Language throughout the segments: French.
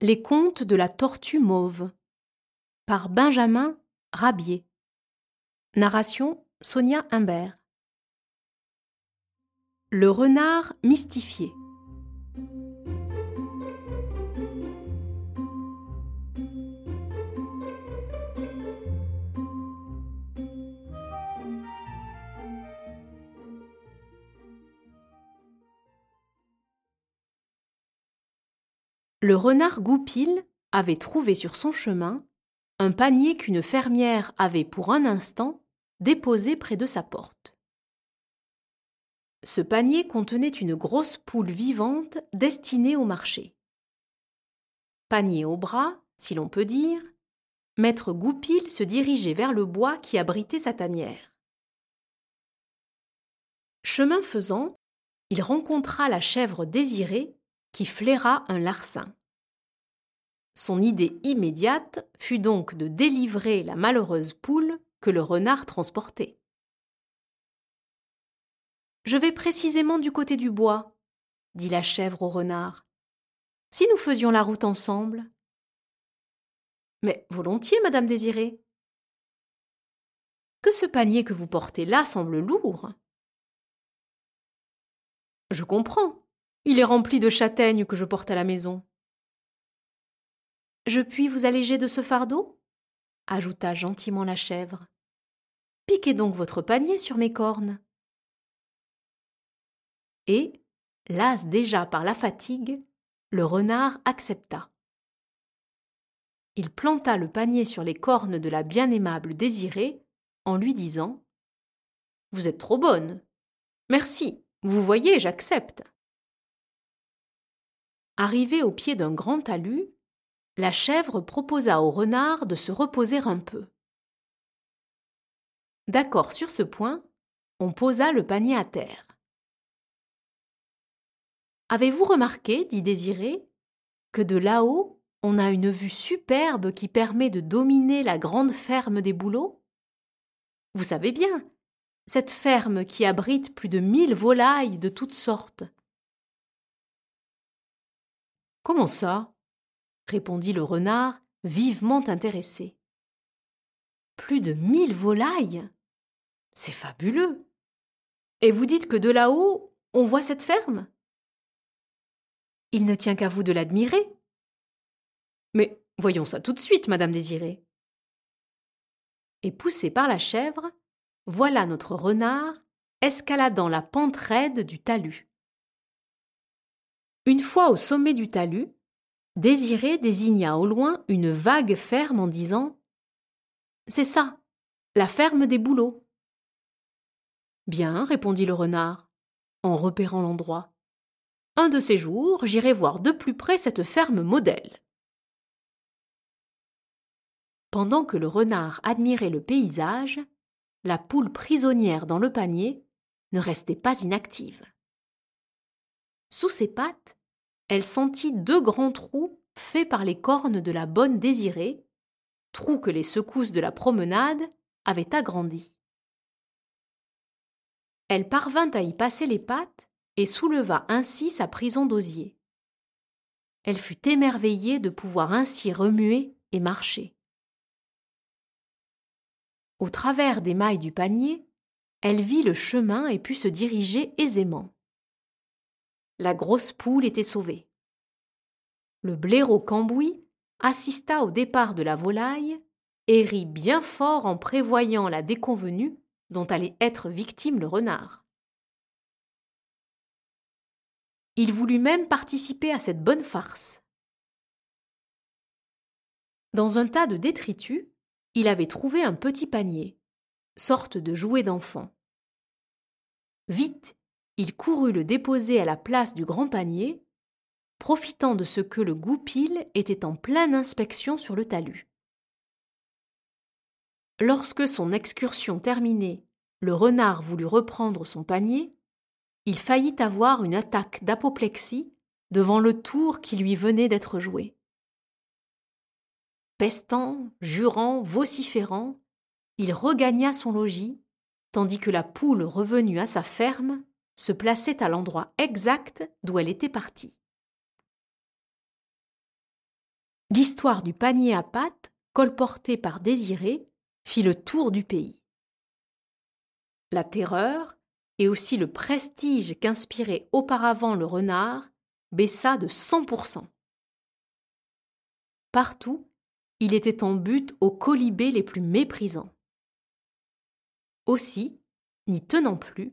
Les contes de la tortue mauve par Benjamin Rabier. Narration Sonia Humbert. Le renard mystifié. Le renard Goupil avait trouvé sur son chemin un panier qu'une fermière avait pour un instant déposé près de sa porte. Ce panier contenait une grosse poule vivante destinée au marché. Panier au bras, si l'on peut dire, maître Goupil se dirigeait vers le bois qui abritait sa tanière. Chemin faisant, il rencontra la chèvre désirée qui flaira un larcin. Son idée immédiate fut donc de délivrer la malheureuse poule que le renard transportait. Je vais précisément du côté du bois, dit la chèvre au renard. Si nous faisions la route ensemble. Mais volontiers, madame désirée. Que ce panier que vous portez là semble lourd. Je comprends. Il est rempli de châtaignes que je porte à la maison. Je puis vous alléger de ce fardeau? ajouta gentiment la chèvre. Piquez donc votre panier sur mes cornes. Et, las déjà par la fatigue, le renard accepta. Il planta le panier sur les cornes de la bien-aimable désirée en lui disant Vous êtes trop bonne. Merci, vous voyez, j'accepte. Arrivé au pied d'un grand talus, la chèvre proposa au renard de se reposer un peu. D'accord sur ce point, on posa le panier à terre. Avez-vous remarqué, dit Désiré, que de là-haut, on a une vue superbe qui permet de dominer la grande ferme des bouleaux? Vous savez bien, cette ferme qui abrite plus de mille volailles de toutes sortes. Comment ça? répondit le renard, vivement intéressé. Plus de mille volailles? C'est fabuleux Et vous dites que de là-haut, on voit cette ferme? Il ne tient qu'à vous de l'admirer. Mais voyons ça tout de suite, Madame Désirée. Et poussé par la chèvre, voilà notre renard escaladant la pente raide du talus. Une fois au sommet du talus, Désiré désigna au loin une vague ferme en disant C'est ça, la ferme des bouleaux. Bien, répondit le renard, en repérant l'endroit. Un de ces jours, j'irai voir de plus près cette ferme modèle. Pendant que le renard admirait le paysage, la poule prisonnière dans le panier ne restait pas inactive. Sous ses pattes, elle sentit deux grands trous faits par les cornes de la bonne désirée, trous que les secousses de la promenade avaient agrandis. Elle parvint à y passer les pattes et souleva ainsi sa prison d'osier. Elle fut émerveillée de pouvoir ainsi remuer et marcher. Au travers des mailles du panier, elle vit le chemin et put se diriger aisément. La grosse poule était sauvée. Le blaireau cambouis assista au départ de la volaille et rit bien fort en prévoyant la déconvenue dont allait être victime le renard. Il voulut même participer à cette bonne farce. Dans un tas de détritus, il avait trouvé un petit panier, sorte de jouet d'enfant. Vite, il courut le déposer à la place du grand panier, profitant de ce que le goupil était en pleine inspection sur le talus. Lorsque son excursion terminée, le renard voulut reprendre son panier, il faillit avoir une attaque d'apoplexie devant le tour qui lui venait d'être joué. Pestant, jurant, vociférant, il regagna son logis, tandis que la poule revenue à sa ferme se plaçait à l'endroit exact d'où elle était partie. l'histoire du panier à pâtes, colporté par Désiré, fit le tour du pays. La terreur, et aussi le prestige qu'inspirait auparavant le renard, baissa de 100%. Partout, il était en but aux colibés les plus méprisants. Aussi, n'y tenant plus,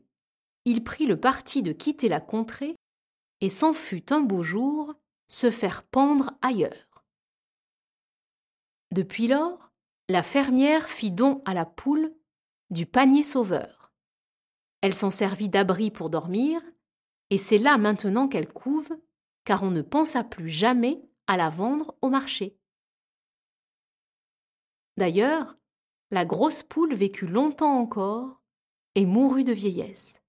il prit le parti de quitter la contrée et s'en fut un beau jour se faire pendre ailleurs. Depuis lors, la fermière fit don à la poule du panier sauveur. Elle s'en servit d'abri pour dormir, et c'est là maintenant qu'elle couve, car on ne pensa plus jamais à la vendre au marché. D'ailleurs, la grosse poule vécut longtemps encore et mourut de vieillesse.